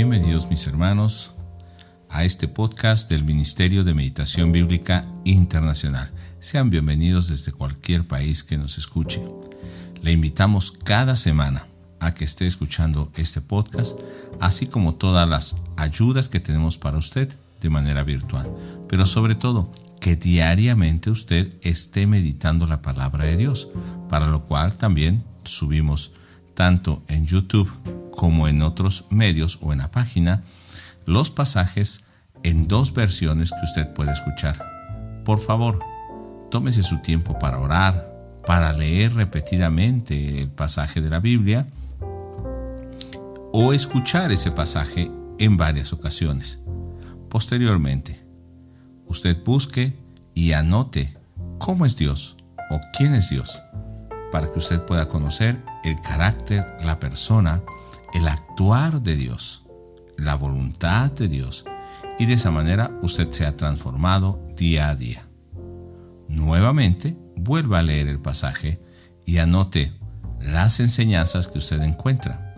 Bienvenidos mis hermanos a este podcast del Ministerio de Meditación Bíblica Internacional. Sean bienvenidos desde cualquier país que nos escuche. Le invitamos cada semana a que esté escuchando este podcast, así como todas las ayudas que tenemos para usted de manera virtual. Pero sobre todo, que diariamente usted esté meditando la palabra de Dios, para lo cual también subimos tanto en YouTube como en otros medios o en la página los pasajes en dos versiones que usted puede escuchar. Por favor, tómese su tiempo para orar, para leer repetidamente el pasaje de la Biblia o escuchar ese pasaje en varias ocasiones. Posteriormente, usted busque y anote cómo es Dios o quién es Dios, para que usted pueda conocer el carácter, la persona, el actuar de Dios, la voluntad de Dios, y de esa manera usted sea transformado día a día. Nuevamente, vuelva a leer el pasaje y anote las enseñanzas que usted encuentra.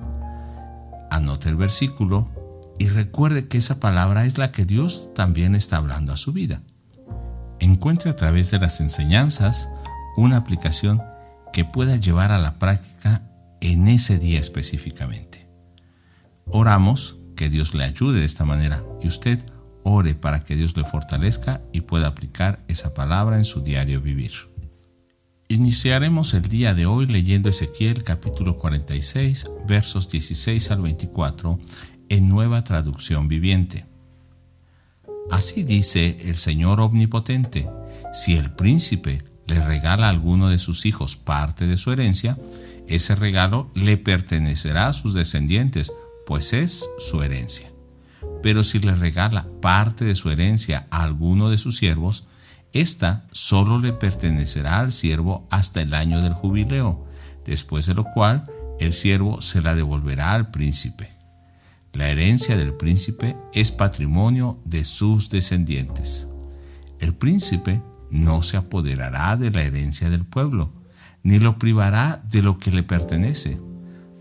Anote el versículo y recuerde que esa palabra es la que Dios también está hablando a su vida. Encuentre a través de las enseñanzas una aplicación que pueda llevar a la práctica en ese día específicamente. Oramos que Dios le ayude de esta manera y usted ore para que Dios le fortalezca y pueda aplicar esa palabra en su diario vivir. Iniciaremos el día de hoy leyendo Ezequiel capítulo 46 versos 16 al 24 en nueva traducción viviente. Así dice el Señor Omnipotente, si el príncipe le regala a alguno de sus hijos parte de su herencia, ese regalo le pertenecerá a sus descendientes, pues es su herencia. Pero si le regala parte de su herencia a alguno de sus siervos, ésta solo le pertenecerá al siervo hasta el año del jubileo, después de lo cual el siervo se la devolverá al príncipe. La herencia del príncipe es patrimonio de sus descendientes. El príncipe no se apoderará de la herencia del pueblo, ni lo privará de lo que le pertenece.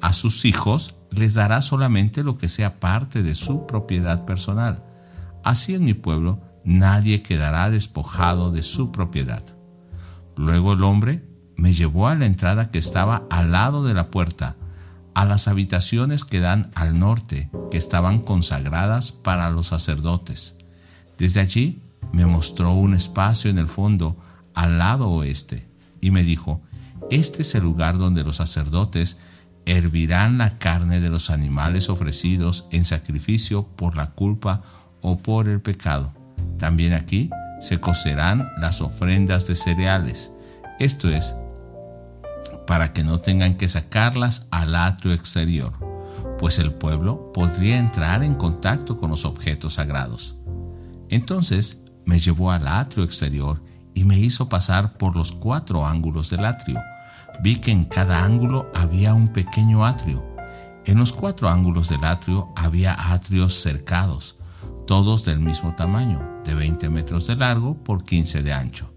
A sus hijos les dará solamente lo que sea parte de su propiedad personal. Así en mi pueblo nadie quedará despojado de su propiedad. Luego el hombre me llevó a la entrada que estaba al lado de la puerta, a las habitaciones que dan al norte, que estaban consagradas para los sacerdotes. Desde allí me mostró un espacio en el fondo, al lado oeste, y me dijo, este es el lugar donde los sacerdotes hervirán la carne de los animales ofrecidos en sacrificio por la culpa o por el pecado. También aquí se cocerán las ofrendas de cereales, esto es, para que no tengan que sacarlas al atrio exterior, pues el pueblo podría entrar en contacto con los objetos sagrados. Entonces me llevó al atrio exterior y me hizo pasar por los cuatro ángulos del atrio. Vi que en cada ángulo había un pequeño atrio. En los cuatro ángulos del atrio había atrios cercados, todos del mismo tamaño, de 20 metros de largo por 15 de ancho.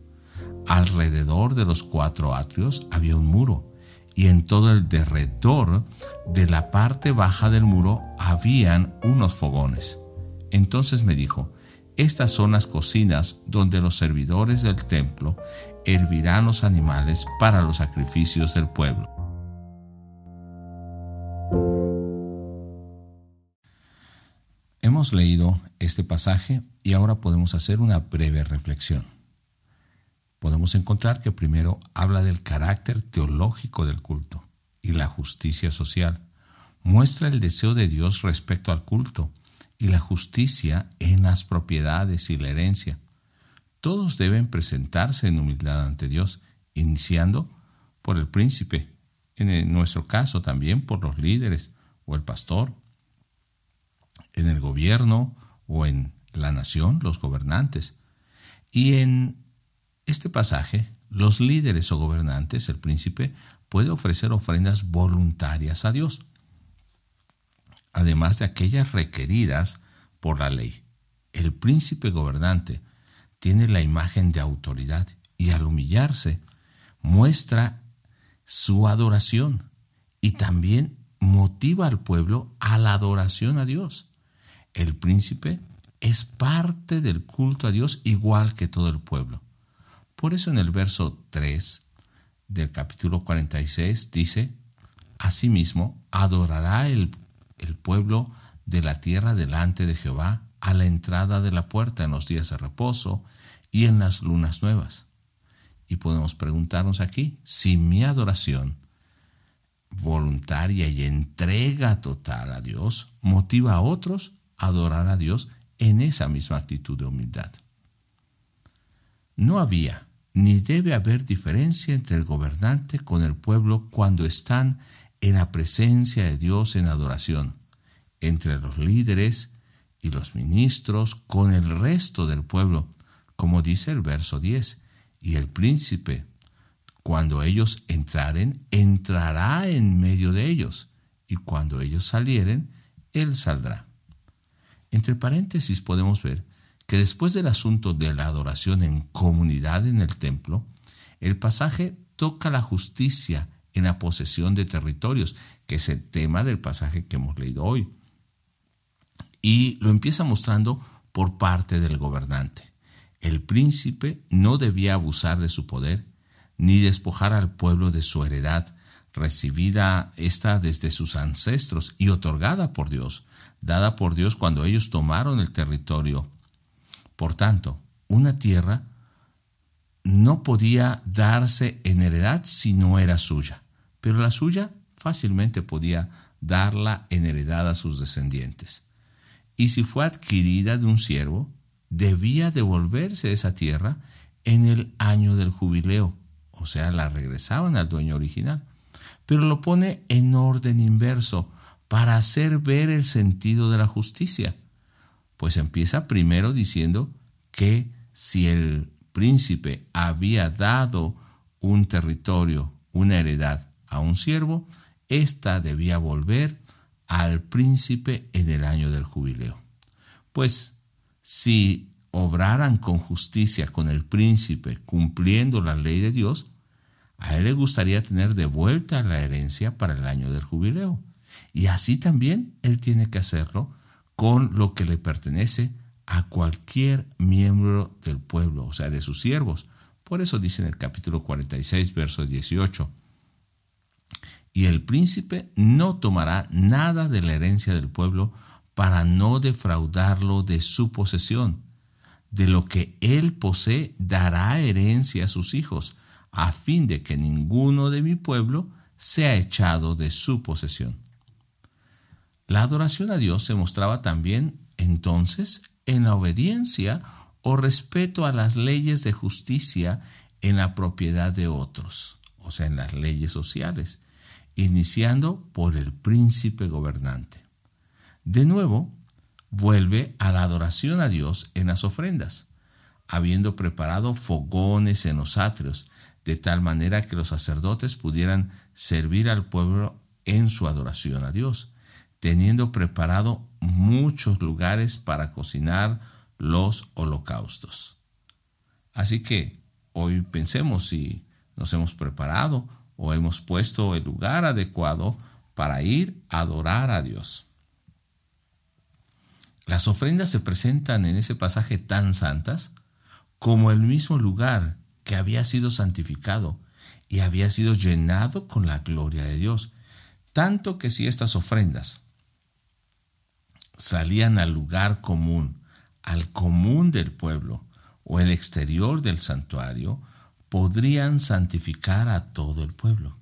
Alrededor de los cuatro atrios había un muro, y en todo el derredor de la parte baja del muro habían unos fogones. Entonces me dijo, estas son las cocinas donde los servidores del templo hervirán los animales para los sacrificios del pueblo. Hemos leído este pasaje y ahora podemos hacer una breve reflexión podemos encontrar que primero habla del carácter teológico del culto y la justicia social. Muestra el deseo de Dios respecto al culto y la justicia en las propiedades y la herencia. Todos deben presentarse en humildad ante Dios, iniciando por el príncipe, en nuestro caso también por los líderes o el pastor, en el gobierno o en la nación, los gobernantes, y en este pasaje, los líderes o gobernantes, el príncipe, puede ofrecer ofrendas voluntarias a Dios, además de aquellas requeridas por la ley. El príncipe gobernante tiene la imagen de autoridad y al humillarse muestra su adoración y también motiva al pueblo a la adoración a Dios. el príncipe es parte del culto a Dios igual que todo el pueblo. Por eso en el verso 3 del capítulo 46 dice, Asimismo, adorará el, el pueblo de la tierra delante de Jehová a la entrada de la puerta en los días de reposo y en las lunas nuevas. Y podemos preguntarnos aquí si mi adoración voluntaria y entrega total a Dios motiva a otros a adorar a Dios en esa misma actitud de humildad. No había ni debe haber diferencia entre el gobernante con el pueblo cuando están en la presencia de Dios en adoración, entre los líderes y los ministros con el resto del pueblo, como dice el verso 10, y el príncipe, cuando ellos entraren, entrará en medio de ellos, y cuando ellos salieren, él saldrá. Entre paréntesis podemos ver que después del asunto de la adoración en comunidad en el templo, el pasaje toca la justicia en la posesión de territorios, que es el tema del pasaje que hemos leído hoy. Y lo empieza mostrando por parte del gobernante. El príncipe no debía abusar de su poder, ni despojar al pueblo de su heredad, recibida esta desde sus ancestros y otorgada por Dios, dada por Dios cuando ellos tomaron el territorio. Por tanto, una tierra no podía darse en heredad si no era suya, pero la suya fácilmente podía darla en heredad a sus descendientes. Y si fue adquirida de un siervo, debía devolverse esa tierra en el año del jubileo, o sea, la regresaban al dueño original. Pero lo pone en orden inverso, para hacer ver el sentido de la justicia. Pues empieza primero diciendo que si el príncipe había dado un territorio, una heredad a un siervo, ésta debía volver al príncipe en el año del jubileo. Pues si obraran con justicia con el príncipe cumpliendo la ley de Dios, a él le gustaría tener de vuelta la herencia para el año del jubileo. Y así también él tiene que hacerlo con lo que le pertenece a cualquier miembro del pueblo, o sea, de sus siervos. Por eso dice en el capítulo 46, verso 18, y el príncipe no tomará nada de la herencia del pueblo para no defraudarlo de su posesión. De lo que él posee dará herencia a sus hijos, a fin de que ninguno de mi pueblo sea echado de su posesión. La adoración a Dios se mostraba también entonces en la obediencia o respeto a las leyes de justicia en la propiedad de otros, o sea, en las leyes sociales, iniciando por el príncipe gobernante. De nuevo, vuelve a la adoración a Dios en las ofrendas, habiendo preparado fogones en los atrios, de tal manera que los sacerdotes pudieran servir al pueblo en su adoración a Dios teniendo preparado muchos lugares para cocinar los holocaustos. Así que hoy pensemos si nos hemos preparado o hemos puesto el lugar adecuado para ir a adorar a Dios. Las ofrendas se presentan en ese pasaje tan santas como el mismo lugar que había sido santificado y había sido llenado con la gloria de Dios. Tanto que si estas ofrendas salían al lugar común, al común del pueblo o el exterior del santuario, podrían santificar a todo el pueblo.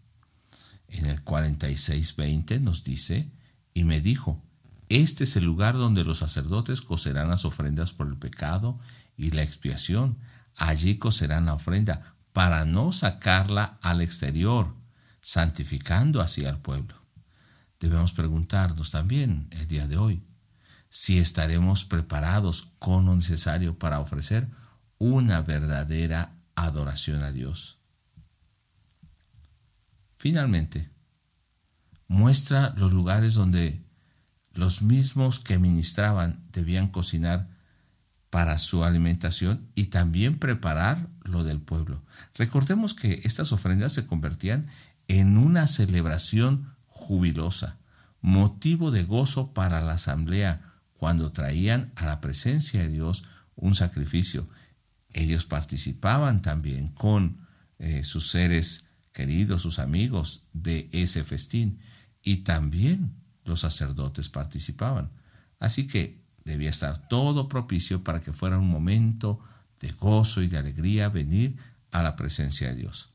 En el 46.20 nos dice, y me dijo, este es el lugar donde los sacerdotes cocerán las ofrendas por el pecado y la expiación. Allí cocerán la ofrenda para no sacarla al exterior, santificando así al pueblo. Debemos preguntarnos también el día de hoy, si estaremos preparados con lo necesario para ofrecer una verdadera adoración a Dios. Finalmente, muestra los lugares donde los mismos que ministraban debían cocinar para su alimentación y también preparar lo del pueblo. Recordemos que estas ofrendas se convertían en una celebración jubilosa, motivo de gozo para la asamblea cuando traían a la presencia de Dios un sacrificio, ellos participaban también con eh, sus seres queridos, sus amigos de ese festín, y también los sacerdotes participaban. Así que debía estar todo propicio para que fuera un momento de gozo y de alegría venir a la presencia de Dios.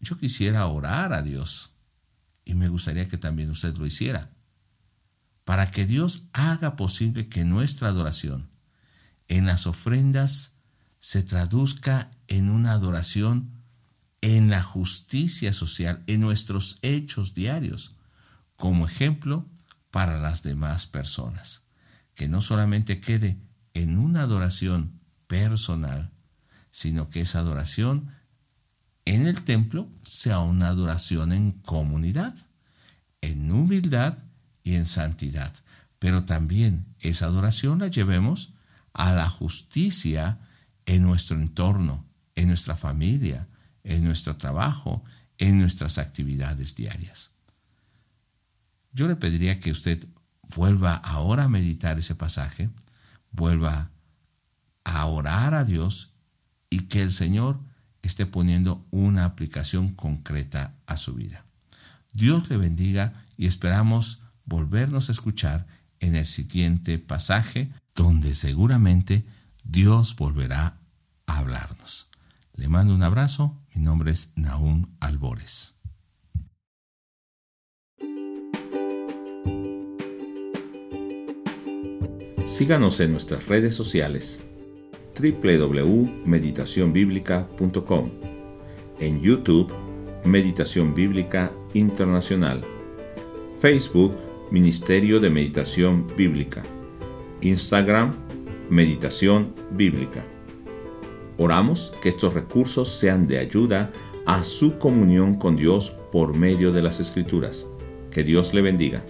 Yo quisiera orar a Dios y me gustaría que también usted lo hiciera, para que Dios haga posible que nuestra adoración en las ofrendas se traduzca en una adoración en la justicia social, en nuestros hechos diarios, como ejemplo para las demás personas. Que no solamente quede en una adoración personal, sino que esa adoración en el templo sea una adoración en comunidad, en humildad y en santidad. Pero también esa adoración la llevemos a la justicia en nuestro entorno, en nuestra familia, en nuestro trabajo, en nuestras actividades diarias. Yo le pediría que usted vuelva ahora a meditar ese pasaje, vuelva a orar a Dios y que el Señor esté poniendo una aplicación concreta a su vida. Dios le bendiga y esperamos volvernos a escuchar en el siguiente pasaje donde seguramente Dios volverá a hablarnos. Le mando un abrazo, mi nombre es Naum Albores. Síganos en nuestras redes sociales www.meditacionbiblica.com en YouTube Meditación Bíblica Internacional Facebook Ministerio de Meditación Bíblica Instagram Meditación Bíblica Oramos que estos recursos sean de ayuda a su comunión con Dios por medio de las Escrituras. Que Dios le bendiga.